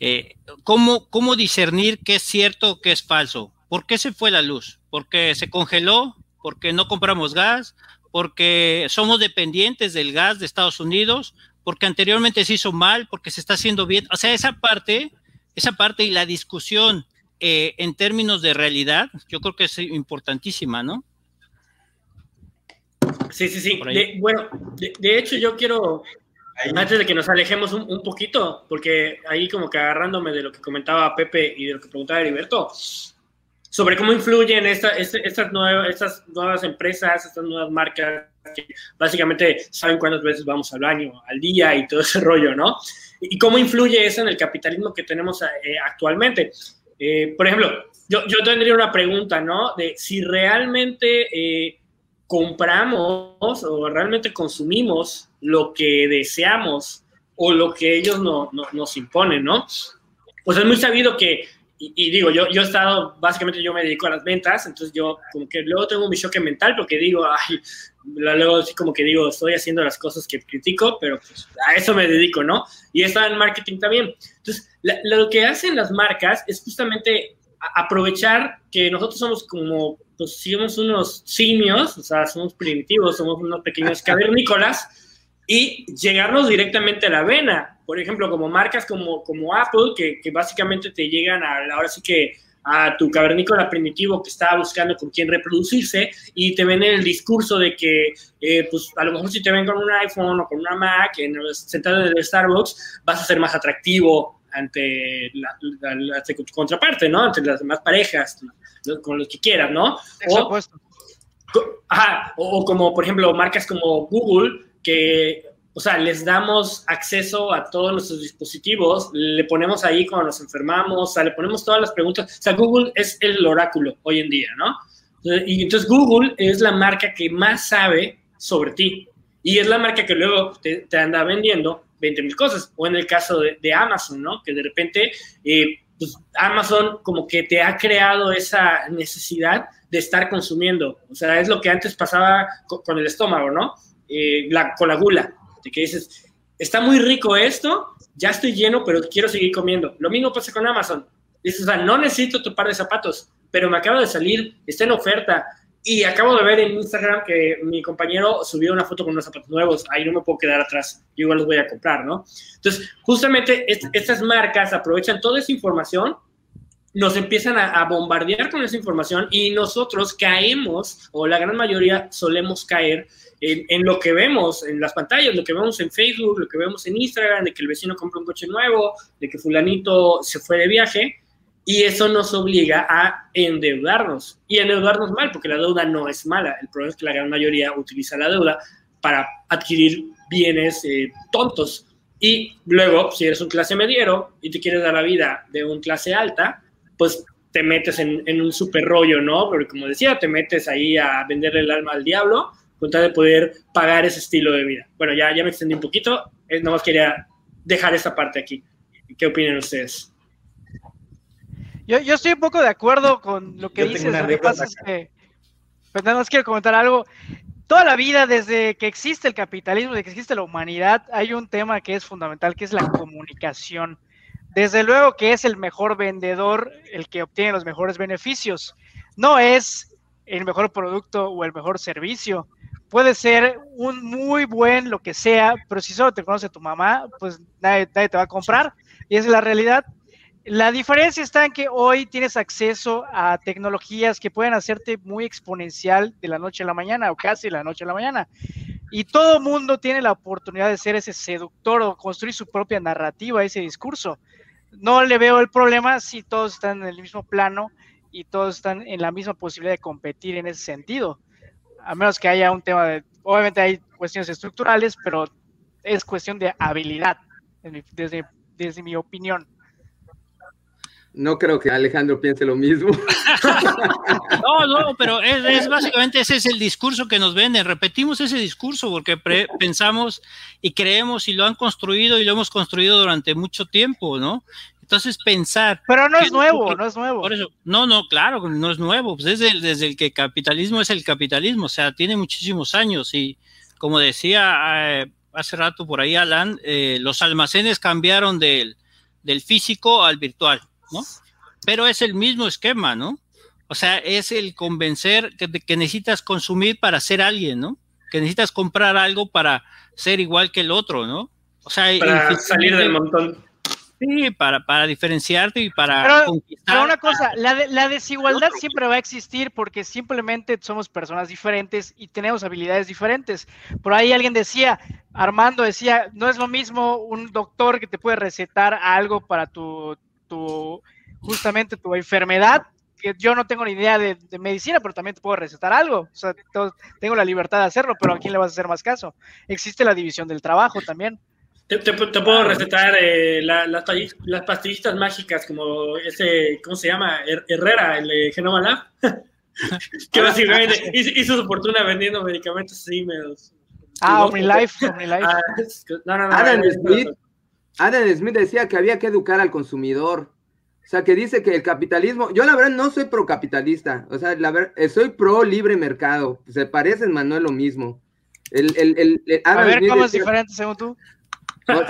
eh, ¿cómo, ¿cómo discernir qué es cierto, qué es falso? ¿por qué se fue la luz? ¿Porque se congeló? ¿Porque no compramos gas? ¿Porque somos dependientes del gas de Estados Unidos? ¿Porque anteriormente se hizo mal? ¿Porque se está haciendo bien? O sea, esa parte, esa parte y la discusión eh, en términos de realidad, yo creo que es importantísima, ¿no? Sí, sí, sí. bueno, de, hecho yo quiero, antes de que nos alejemos un, poquito, porque ahí como que agarrándome de lo que comentaba Pepe y de lo que preguntaba Heriberto, sobre cómo influyen esta, este, estas, nuevas, estas nuevas empresas, estas nuevas marcas que básicamente saben cuántas veces vamos al baño al día y todo ese rollo, ¿no? Y cómo influye eso en el capitalismo que tenemos eh, actualmente. Eh, por ejemplo, yo, yo, tendría una pregunta, ¿no? De si realmente eh, compramos o realmente consumimos lo que deseamos o lo que ellos no, nos imponen, ¿no? Pues es muy sabido que, y, digo, yo, yo he estado, básicamente yo me dedico a las ventas, entonces yo como que luego tengo mi choque mental porque digo, ay, luego como que digo, estoy haciendo las cosas que critico, pero pues a eso me dedico, ¿no? Y está en marketing también. Entonces, lo que hacen las marcas es justamente aprovechar que nosotros somos como pues somos unos simios, o sea, somos primitivos, somos unos pequeños cavernícolas, y llegarnos directamente a la vena. Por ejemplo, como marcas como, como Apple, que, que básicamente te llegan a, ahora sí que a tu cavernícola primitivo que estaba buscando con quién reproducirse y te ven el discurso de que, eh, pues a lo mejor si te ven con un iPhone o con una Mac, en, sentado en el Starbucks, vas a ser más atractivo ante la, la, contraparte, ¿no? Ante las demás parejas, con los que quieras, ¿no? O, ajá, o, como, por ejemplo, marcas como Google, que, o sea, les damos acceso a todos nuestros dispositivos, le ponemos ahí cuando nos enfermamos, o sea, le ponemos todas las preguntas. O sea, Google es el oráculo hoy en día, ¿no? Y entonces Google es la marca que más sabe sobre ti. Y es la marca que luego te, anda vendiendo 20 mil cosas. O en el caso de, Amazon, ¿no? Que de repente eh, pues Amazon como que te ha creado esa necesidad de estar consumiendo. O sea, es lo que antes pasaba con, el estómago, ¿no? Eh, la, con la gula, de que dices, está muy rico esto, ya estoy lleno, pero quiero seguir comiendo. Lo mismo pasa con Amazon. Dices, o sea, no necesito tu par de zapatos, pero me acaba de salir, está en oferta, y acabo de ver en Instagram que mi compañero subió una foto con unos zapatos nuevos. Ahí no me puedo quedar atrás. Yo igual los voy a comprar, ¿no? Entonces, justamente estas marcas aprovechan toda esa información, nos empiezan a, bombardear con esa información y nosotros caemos, o la gran mayoría solemos caer en, en, lo que vemos en las pantallas, lo que vemos en Facebook, lo que vemos en Instagram, de que el vecino compra un coche nuevo, de que fulanito se fue de viaje y eso nos obliga a endeudarnos. Y endeudarnos mal, porque la deuda no es mala. El problema es que la gran mayoría utiliza la deuda para adquirir bienes eh, tontos. Y luego, si eres un clase mediero y te quieres dar la vida de un clase alta, pues te metes en, un super rollo, ¿no? Porque como decía, te metes ahí a vender el alma al diablo con tal de poder pagar ese estilo de vida. Bueno, ya, ya me extendí un poquito, eh, más quería dejar esta parte aquí. ¿Qué opinan ustedes? Yo, yo estoy un poco de acuerdo con lo que dices. Lo que pasa es que, pues nada más quiero comentar algo. Toda la vida, desde que existe el capitalismo, desde que existe la humanidad, hay un tema que es fundamental, que es la comunicación. Desde luego que es el mejor vendedor el que obtiene los mejores beneficios. No es el mejor producto o el mejor servicio. Puede ser un muy buen lo que sea, pero si solo te conoce tu mamá, pues nadie, nadie te va a comprar. Y esa es la realidad. La diferencia está en que hoy tienes acceso a tecnologías que pueden hacerte muy exponencial de la noche a la mañana o casi de la noche a la mañana. Y todo mundo tiene la oportunidad de ser ese seductor o construir su propia narrativa, ese discurso. No le veo el problema si todos están en el mismo plano y todos están en la misma posibilidad de competir en ese sentido. A menos que haya un tema de, obviamente hay cuestiones estructurales, pero es cuestión de habilidad, desde, desde mi opinión. No creo que Alejandro piense lo mismo. No, no, pero es, básicamente ese es el discurso que nos venden. Repetimos ese discurso porque pensamos y creemos y lo han construido y lo hemos construido durante mucho tiempo, ¿no? Entonces pensar. Pero no es nuevo, no es nuevo. Por eso, no, no, claro, no es nuevo. Pues desde, desde el que el capitalismo es el capitalismo, o sea, tiene muchísimos años y como decía eh, hace rato por ahí Alan, eh, los almacenes cambiaron del, del físico al virtual ¿no? Pero es el mismo esquema, ¿no? O sea, es el convencer que, que necesitas consumir para ser alguien, ¿no? Que necesitas comprar algo para ser igual que el otro, ¿no? O sea, para salir del montón. Sí, para, para diferenciarte y para conquistar. Pero una cosa, la, la desigualdad siempre va a existir porque simplemente somos personas diferentes y tenemos habilidades diferentes. Por ahí alguien decía, Armando decía, no es lo mismo un doctor que te puede recetar algo para tu, tu justamente tu enfermedad, que yo no tengo ni idea de, de, medicina, pero también te puedo recetar algo. O sea, tengo la libertad de hacerlo, pero ¿a quién le vas a hacer más caso? Existe la división del trabajo también. Te, puedo recetar eh, las, pastillitas mágicas como ese, ¿cómo se llama? Herrera, el de Genoma Lab. que básicamente hizo, su fortuna vendiendo medicamentos así Ah, OmniLife, OmniLife. Ah, no, no, no, Adam, Smith, Adam Smith decía que había que educar al consumidor. O sea, que dice que el capitalismo, yo la verdad no soy pro capitalista, o sea, la verdad, eh, soy pro libre mercado, se parecen, Manuel, lo mismo. El, el, el, a ver, ¿cómo es diferente según tú?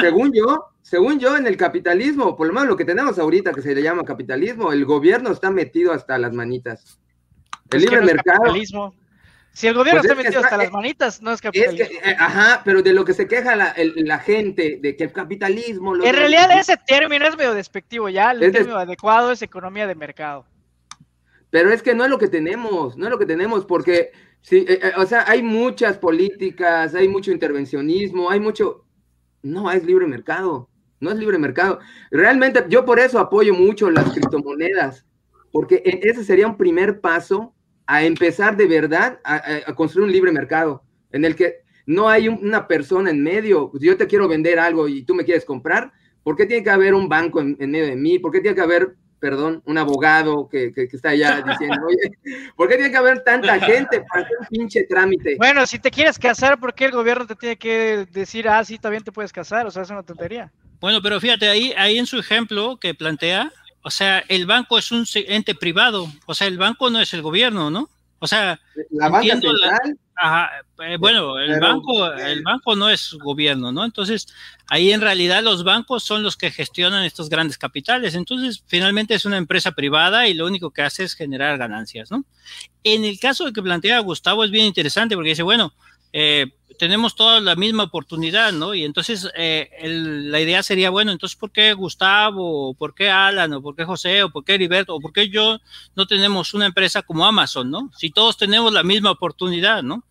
Según yo, según yo, en el capitalismo, por lo menos lo que tenemos ahorita que se le llama capitalismo, el gobierno está metido hasta las manitas. El libre mercado. Si el gobierno pues está metido hasta las manitas, no es capitalismo. Eh, ajá, pero de lo que se queja la, la gente, de que el capitalismo... en realidad ese término es medio despectivo ya, el término adecuado es economía de mercado. Pero es que no es lo que tenemos, no es lo que tenemos, porque, sí, eh, eh, o sea, hay muchas políticas, hay mucho intervencionismo, hay mucho no es libre mercado, no es libre mercado. Realmente yo por eso apoyo mucho las criptomonedas, porque e, ese sería un primer paso a empezar de verdad a, construir un libre mercado, en el que no hay una persona en medio. Pues, yo te quiero vender algo y tú me quieres comprar, ¿por qué tiene que haber un banco en, en medio de mí? ¿Por qué tiene que haber perdón, un abogado que, que, está allá diciendo, oye, ¿por qué tiene que haber tanta gente para hacer un pinche trámite? Bueno, si te quieres casar, ¿por qué el gobierno te tiene que decir, ah, sí, también te puedes casar? O sea, es una tontería. Bueno, pero fíjate, ahí, ahí en su ejemplo que plantea, o sea, el banco es un ente privado, o sea, el banco no es el gobierno, ¿no? O sea, la banca central. ajá, eh, bueno, el banco, el banco no es gobierno, ¿no? Entonces, ahí en realidad los bancos son los que gestionan estos grandes capitales. Entonces, finalmente es una empresa privada y lo único que hace es generar ganancias, ¿no? En el caso de que plantea Gustavo es bien interesante porque dice, bueno, eh, tenemos toda la misma oportunidad, ¿no? Y entonces eh, la idea sería, bueno, entonces, ¿por qué Gustavo, o por qué Alan, o por qué José, o por qué Heriberto, o por qué yo no tenemos una empresa como Amazon, ¿no? Si todos tenemos la misma oportunidad, ¿no?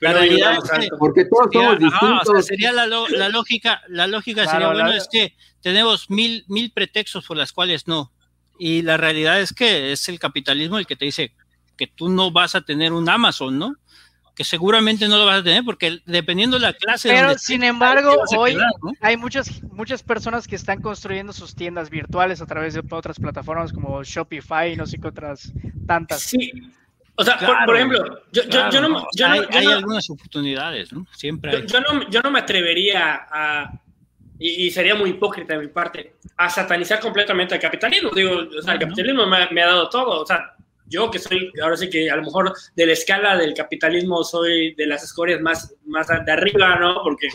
La realidad es que, porque todos somos distintos. sería la, la, lógica, la lógica sería, bueno, es que tenemos mil, mil pretextos por las cuales no. Y la realidad es que es el capitalismo el que te dice que tú no vas a tener un Amazon, ¿no? Que seguramente no lo vas a tener porque dependiendo de la clase. Pero sin embargo, hoy hay muchas, muchas personas que están construyendo sus tiendas virtuales a través de otras plataformas como Shopify y no sé qué otras tantas. Sí. O sea, por, ejemplo, yo, yo, no, hay, algunas oportunidades, ¿no? Siempre hay. Yo, no, yo no me atrevería a, y, sería muy hipócrita de mi parte, a satanizar completamente el capitalismo. Digo, o sea, el capitalismo me, me, ha dado todo. O sea, yo que soy, ahora sí que a lo mejor de la escala del capitalismo soy de las escorias más, más de arriba, ¿no? Porque...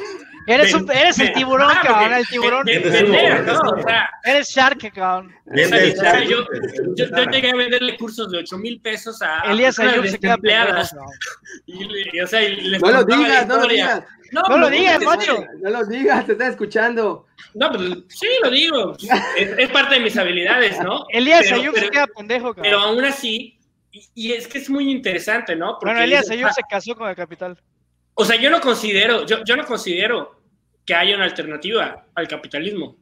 Eres, un, eres el tiburón, ah, cabrón, el tiburón. ¿no? O sea, eres Shark, cabrón. yo, yo, llegué a venderle cursos de 8 mil pesos a... Elías Ayub se queda empleadas. Y, o sea, y les no lo digas, no lo digas. No, no lo digas, macho. No lo digas, te está escuchando. No, pero sí, lo digo. Es, parte de mis habilidades, ¿no? Elías Ayub se queda pendejo, cabrón. Pero aún así, y, es que es muy interesante, ¿no? Porque bueno, Elías Ayub se casó con el capital. O sea, yo no considero, yo, yo no considero que haya una alternativa al capitalismo.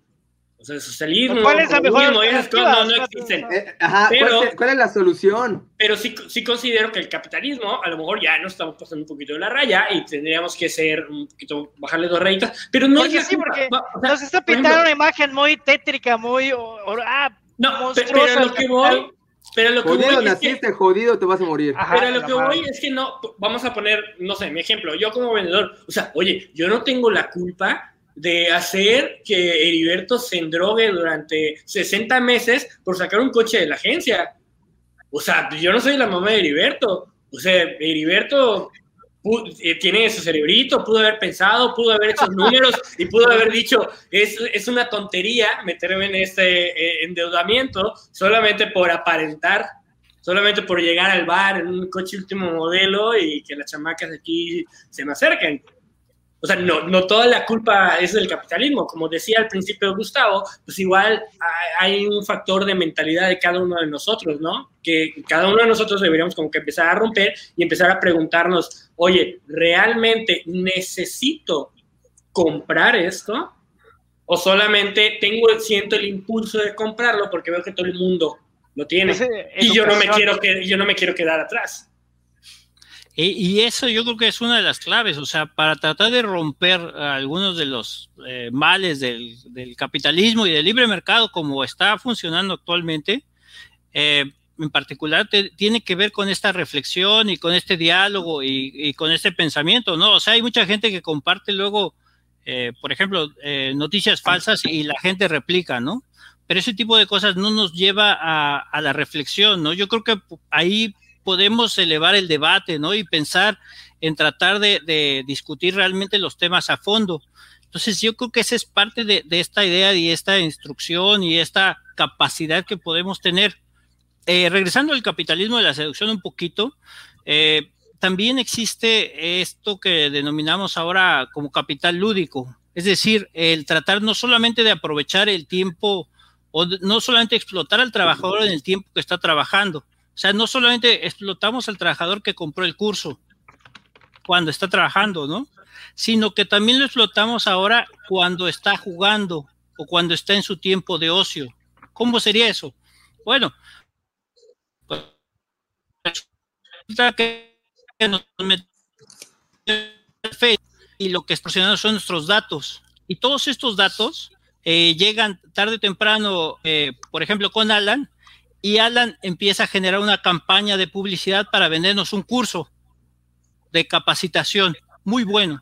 O sea, el socialismo, ¿Cuál es la mejor no, no existen. Eh, ajá, pero, ¿cuál, es, la solución? Pero sí, sí considero que el capitalismo, a lo mejor ya nos estamos pasando un poquito de la raya y tendríamos que ser un poquito, bajarle dos rayitas, pero no es sí, porque nos está pintando una imagen muy tétrica, muy... ah, no, pero lo que voy... Pero lo que jodido voy naciste, es que, jodido te vas a morir. pero lo que voy es que no, vamos a poner, no sé, mi ejemplo, yo como vendedor, o sea, oye, yo no tengo la culpa de hacer que Heriberto se endrogue durante 60 meses por sacar un coche de la agencia. O sea, yo no soy la mamá de Heriberto. O sea, Heriberto eh, tiene su cerebrito, pudo haber pensado, pudo haber hecho números y pudo haber dicho, es, es una tontería meterme en este eh, endeudamiento solamente por aparentar solamente por llegar al bar en un coche último modelo y que las chamacas de aquí se me acerquen. O sea, no, no toda la culpa es del capitalismo. Como decía al principio Gustavo, pues igual hay un factor de mentalidad de cada uno de nosotros, ¿no? Que cada uno de nosotros deberíamos como que empezar a romper y empezar a preguntarnos, oye, ¿realmente necesito comprar esto? ¿O solamente tengo, siento el impulso de comprarlo porque veo que todo el mundo lo tiene? y yo no, me quiero que, yo no me quiero quedar atrás. Y, eso yo creo que es una de las claves, o sea, para tratar de romper algunos de los eh, males del, capitalismo y del libre mercado como está funcionando actualmente, eh, en particular tiene que ver con esta reflexión y con este diálogo y, con este pensamiento, ¿no? O sea, hay mucha gente que comparte luego, eh, por ejemplo, noticias falsas y la gente replica, ¿no? Pero ese tipo de cosas no nos lleva a, a la reflexión, ¿no? Yo creo que ahí podemos elevar el debate, ¿no? Y pensar en tratar de, discutir realmente los temas a fondo. Entonces, yo creo que esa es parte de, esta idea y esta instrucción y esta capacidad que podemos tener. Eh, regresando al capitalismo de la seducción un poquito, eh, también existe esto que denominamos ahora como capital lúdico, es decir, el tratar no solamente de aprovechar el tiempo o no solamente explotar al trabajador en el tiempo que está trabajando, o sea, no solamente explotamos al trabajador que compró el curso cuando está trabajando, ¿no? Sino que también lo explotamos ahora cuando está jugando o cuando está en su tiempo de ocio. ¿Cómo sería eso? Bueno, pues, que y lo que extorsionamos son nuestros datos. Y todos estos datos eh, llegan tarde o temprano, eh, por ejemplo, con Alan, y Alan empieza a generar una campaña de publicidad para vendernos un curso de capacitación muy bueno.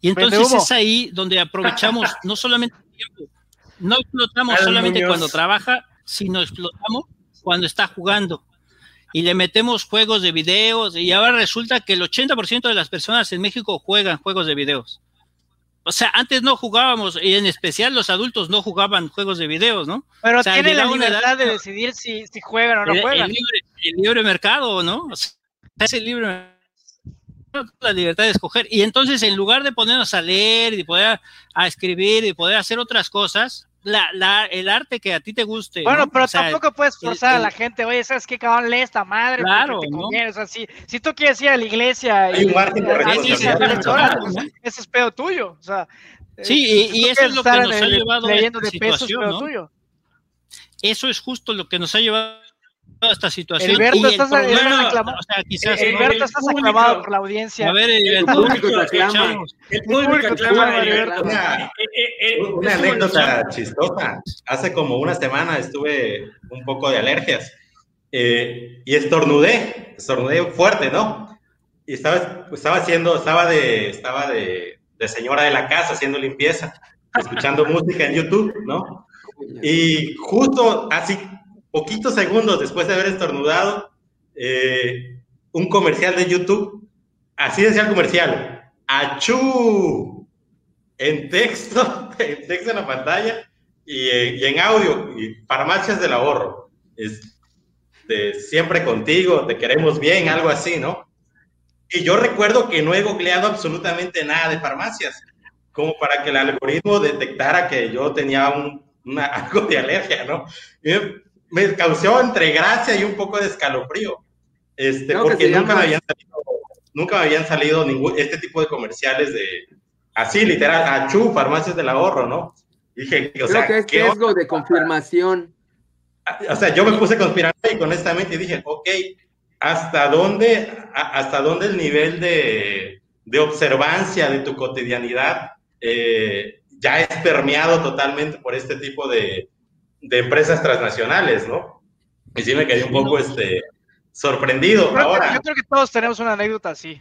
Y entonces es ahí donde aprovechamos no solamente el tiempo, no explotamos solamente cuando trabaja, sino explotamos cuando está jugando. Y le metemos juegos de videos y ahora resulta que el 80% de las personas en México juegan juegos de videos o sea, antes no jugábamos, y en especial los adultos no jugaban juegos de videos, ¿no? Pero o sea, tienen la libertad de decidir si, juegan o no juegan. El libre, mercado, ¿no? O sea, es el libre la libertad de escoger. Y entonces, en lugar de ponernos a leer y poder a escribir y poder hacer otras cosas, la, la, el arte que a ti te guste. Bueno, pero tampoco puedes forzar a la gente, oye, ¿sabes qué cabrón lee esta madre? Claro, ¿no? O sea, si, si, tú quieres ir a la iglesia Hay y, un margen de responsabilidad. Ese es pedo tuyo. O sea, sí, y, y eso es lo que nos ha llevado a esta de situación, peso, ¿no? tuyo. Eso es justo lo que nos ha llevado esta situación. Heriberto, estás, problema, o sea, quizás Heriberto, estás público, aclamado por la audiencia. A ver, el, público te aclama. El público aclama. Una, una anécdota chistosa. Hace como una semana estuve un poco de alergias eh, y estornudé, estornudé fuerte, ¿no? Y estaba, estaba haciendo, estaba de, estaba de, de señora de la casa haciendo limpieza, escuchando música en YouTube, ¿no? Y justo así poquitos segundos después de haber estornudado, eh, un comercial de YouTube, así decía el comercial, ¡achú! En texto, en texto en la pantalla y, eh, en audio, y farmacias del ahorro. Es de siempre contigo, te queremos bien, algo así, ¿no? Y yo recuerdo que no he googleado absolutamente nada de farmacias, como para que el algoritmo detectara que yo tenía un, una, algo de alergia, ¿no? Me causó entre gracia y un poco de escalofrío. Este, porque nunca me, habían salido, nunca me habían salido ningún, este tipo de comerciales de, así literal, achú, farmacias del ahorro, ¿no? dije, o sea, que es riesgo de confirmación. O sea, yo me puse honestamente y dije, ok, ¿hasta dónde, hasta dónde el nivel de, de observancia de tu cotidianidad eh, ya es permeado totalmente por este tipo de, de empresas transnacionales, ¿no? Y sí me quedé un poco este, sorprendido. Yo Ahora, yo creo que todos tenemos una anécdota así.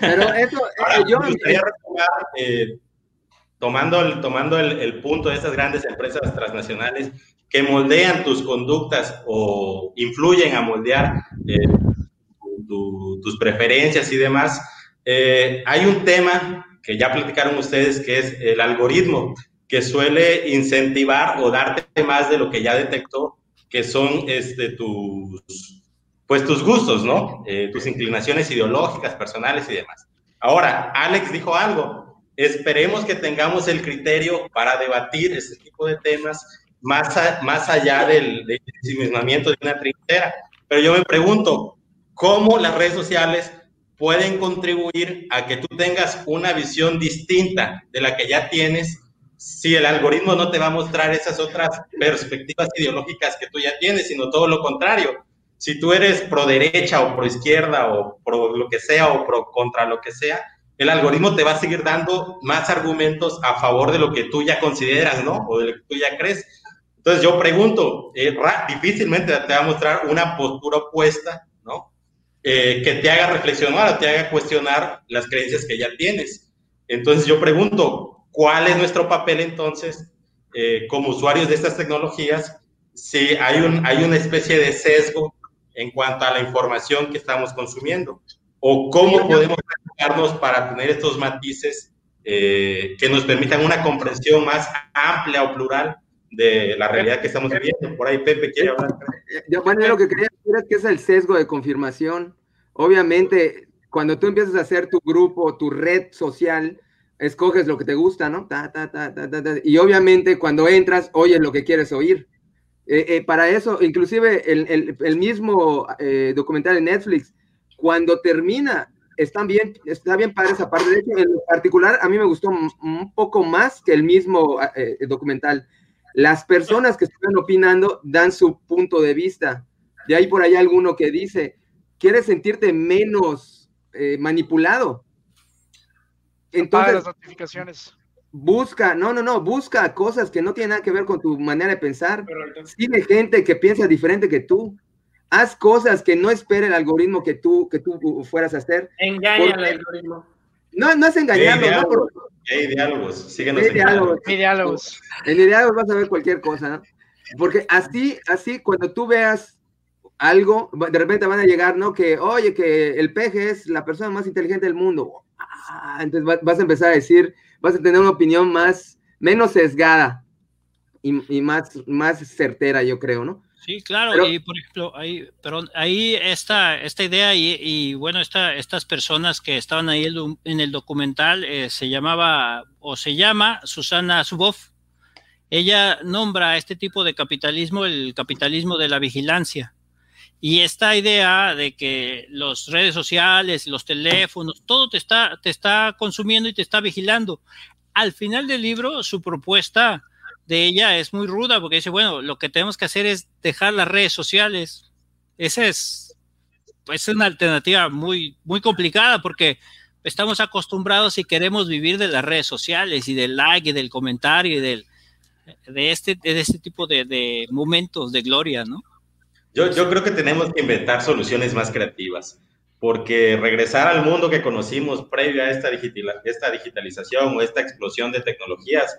Pero eso, Ahora, yo me gustaría retomar, eh, tomando, el, tomando el, punto de estas grandes empresas transnacionales que moldean tus conductas o influyen a moldear eh, tus preferencias y demás. Eh, hay un tema que ya platicaron ustedes que es el algoritmo que suele incentivar o darte más de lo que ya detectó, que son este, tus, pues tus gustos, ¿no? Eh, tus inclinaciones ideológicas, personales y demás. Ahora, Alex dijo algo, esperemos que tengamos el criterio para debatir ese tipo de temas más, más allá del, del de una trinchera. Pero yo me pregunto, ¿cómo las redes sociales pueden contribuir a que tú tengas una visión distinta de la que ya tienes si el algoritmo no te va a mostrar esas otras perspectivas ideológicas que tú ya tienes, sino todo lo contrario. Si tú eres pro derecha o pro izquierda o pro lo que sea o pro contra lo que sea, el algoritmo te va a seguir dando más argumentos a favor de lo que tú ya consideras, ¿no? O de lo que tú ya crees. Entonces yo pregunto, eh, difícilmente te va a mostrar una postura opuesta eh, que te haga reflexionar o te haga cuestionar las creencias que ya tienes. Entonces yo pregunto, ¿cuál es nuestro papel entonces eh, como usuarios de estas tecnologías si hay, un, hay una especie de sesgo en cuanto a la información que estamos consumiendo? ¿O cómo podemos ayudarnos para tener estos matices eh, que nos permitan una comprensión más amplia o plural de la realidad que estamos viviendo. Por ahí Pepe quiere hablar. Yo, bueno, lo que quería decir es que es el sesgo de confirmación. Obviamente, cuando tú empiezas a hacer tu grupo, tu red social, escoges lo que te gusta, ¿no? Ta, ta, ta, y obviamente cuando entras, oyes lo que quieres oír. Eh, eh, para eso, inclusive el, el, mismo eh, documental de Netflix, cuando termina, están bien, está bien para esa parte. De hecho, en particular, a mí me gustó un poco más que el mismo documental las personas que están opinando dan su punto de vista. De ahí por ahí alguno que dice, ¿quieres sentirte menos manipulado? Entonces, las notificaciones. Busca, no, no, no, busca cosas que no tienen nada que ver con tu manera de pensar. Sigue gente que piensa diferente que tú. Haz cosas que no espere el algoritmo que tú, que tú fueras a hacer. Engaña al algoritmo. No, no es engañarlo, ¿no? Hay diálogos, síguenos. Hay diálogos. Hay diálogos. En el diálogo vas a ver cualquier cosa, Porque así, así, cuando tú veas algo, de repente van a llegar, ¿no? Que, oye, que el peje es la persona más inteligente del mundo. Ah, entonces vas a empezar a decir, vas a tener una opinión más, menos sesgada y, y más, más certera, yo creo, ¿no? Sí, claro, y por ejemplo, ahí, pero ahí esta, esta idea y, bueno, esta, estas personas que estaban ahí en el documental eh, se llamaba o se llama Susana Zuboff. Ella nombra a este tipo de capitalismo el capitalismo de la vigilancia. Y esta idea de que las redes sociales, los teléfonos, todo te está, te está consumiendo y te está vigilando. Al final del libro, su propuesta de ella es muy ruda porque dice, bueno, lo que tenemos que hacer es dejar las redes sociales. Esa es, pues, una alternativa muy, muy complicada porque estamos acostumbrados y queremos vivir de las redes sociales y del like y del comentario y del, de, este, de este tipo de, momentos de gloria, ¿no? Yo, yo creo que tenemos que inventar soluciones más creativas porque regresar al mundo que conocimos previo a esta, esta digitalización o esta explosión de tecnologías,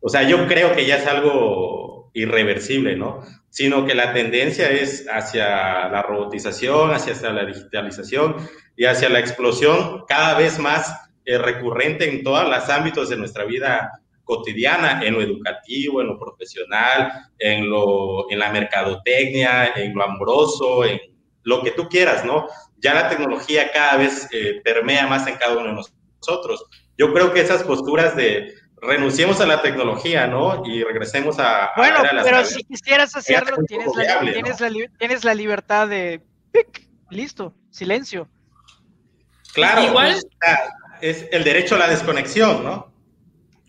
o sea, yo creo que ya es algo irreversible, ¿no? Sino que la tendencia es hacia la robotización, hacia la digitalización y hacia la explosión cada vez más eh, recurrente en todos los ámbitos de nuestra vida cotidiana, en lo educativo, en lo profesional, en, lo, en la mercadotecnia, en lo amoroso, en lo que tú quieras, ¿no? Ya la tecnología cada vez eh, permea más en cada uno de nosotros. Yo creo que esas posturas de, renunciemos a la tecnología, ¿no? Y regresemos a... Bueno, pero si quisieras hacerlo, tienes, la, tienes, la, libertad de... listo, silencio. Claro, igual es el derecho a la desconexión, ¿no?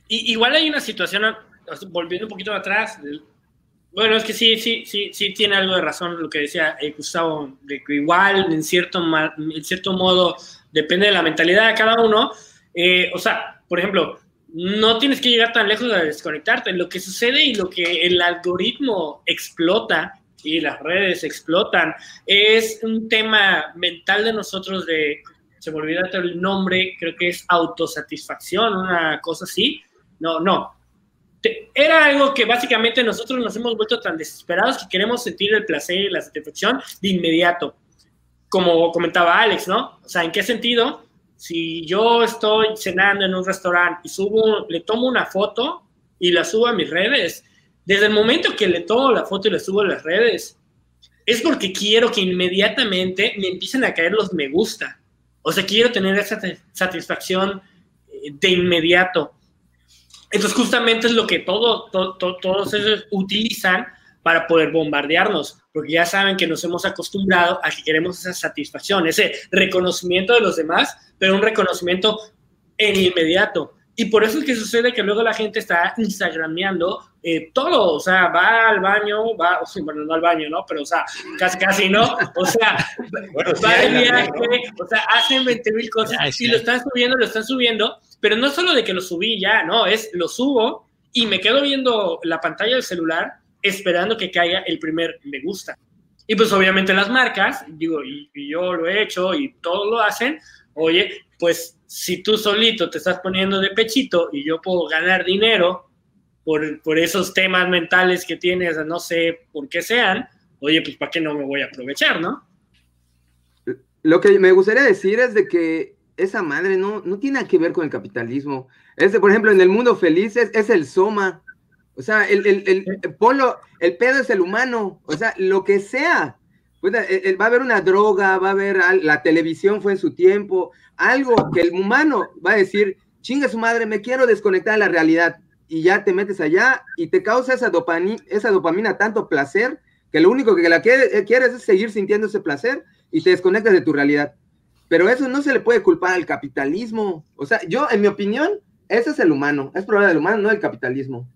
Y, igual hay una situación, volviendo un poquito atrás, bueno, es que sí, sí, sí, sí tiene algo de razón lo que decía eh, Gustavo, de que igual en cierto, en cierto modo depende de la mentalidad de cada uno. Eh, o sea, por ejemplo, no tienes que llegar tan lejos de desconectarte. Lo que sucede y lo que el algoritmo explota y las redes explotan es un tema mental de nosotros de, se me olvidó el nombre, creo que es autosatisfacción, una cosa así. No, no. Era algo que básicamente nosotros nos hemos vuelto tan desesperados que queremos sentir el placer y la satisfacción de inmediato. Como comentaba Alex, ¿no? O sea, ¿en qué sentido? si yo estoy cenando en un restaurante y subo, le tomo una foto y la subo a mis redes, desde el momento que le tomo la foto y la subo a las redes, es porque quiero que inmediatamente me empiecen a caer los me gusta. O sea, quiero tener esa satisfacción eh, de inmediato. Entonces, justamente es lo que todo, todos ellos utilizan para poder bombardearnos, porque ya saben que nos hemos acostumbrado a que queremos esa satisfacción, ese reconocimiento de los demás, pero un reconocimiento en inmediato. Y por eso es que sucede que luego la gente está instagrameando eh, todo, o sea, va al baño, va, bueno, no al baño, ¿no? Pero, o sea, casi, casi no, o sea, va de viaje, o sea, hacen 20 mil cosas y lo están subiendo, lo están subiendo, pero no solo de que lo subí ya, no, es lo subo y me quedo viendo la pantalla del celular esperando que caiga el primer me gusta. Y pues obviamente las marcas, digo, y, y yo lo he hecho y todos lo hacen, oye, pues si tú solito te estás poniendo de pechito y yo puedo ganar dinero por, por esos temas mentales que tienes, no sé por qué sean, oye, pues ¿para qué no me voy a aprovechar, no? Lo que me gustaría decir es de que esa madre no, no tiene que ver con el capitalismo. Es por ejemplo, en el mundo feliz es, el soma. O sea, el, el, el, polo, el pedo es el humano. O sea, lo que sea. Pues, va a haber una droga, va a haber la televisión fue en su tiempo, algo que el humano va a decir, chinga su madre, me quiero desconectar de la realidad. Y ya te metes allá y te causa esa dopamina, esa dopamina tanto placer que lo único que la eh, quieres es seguir sintiendo ese placer y te desconectas de tu realidad. Pero eso no se le puede culpar al capitalismo. O sea, yo, en mi opinión, ese es el humano, es problema del humano, no del capitalismo.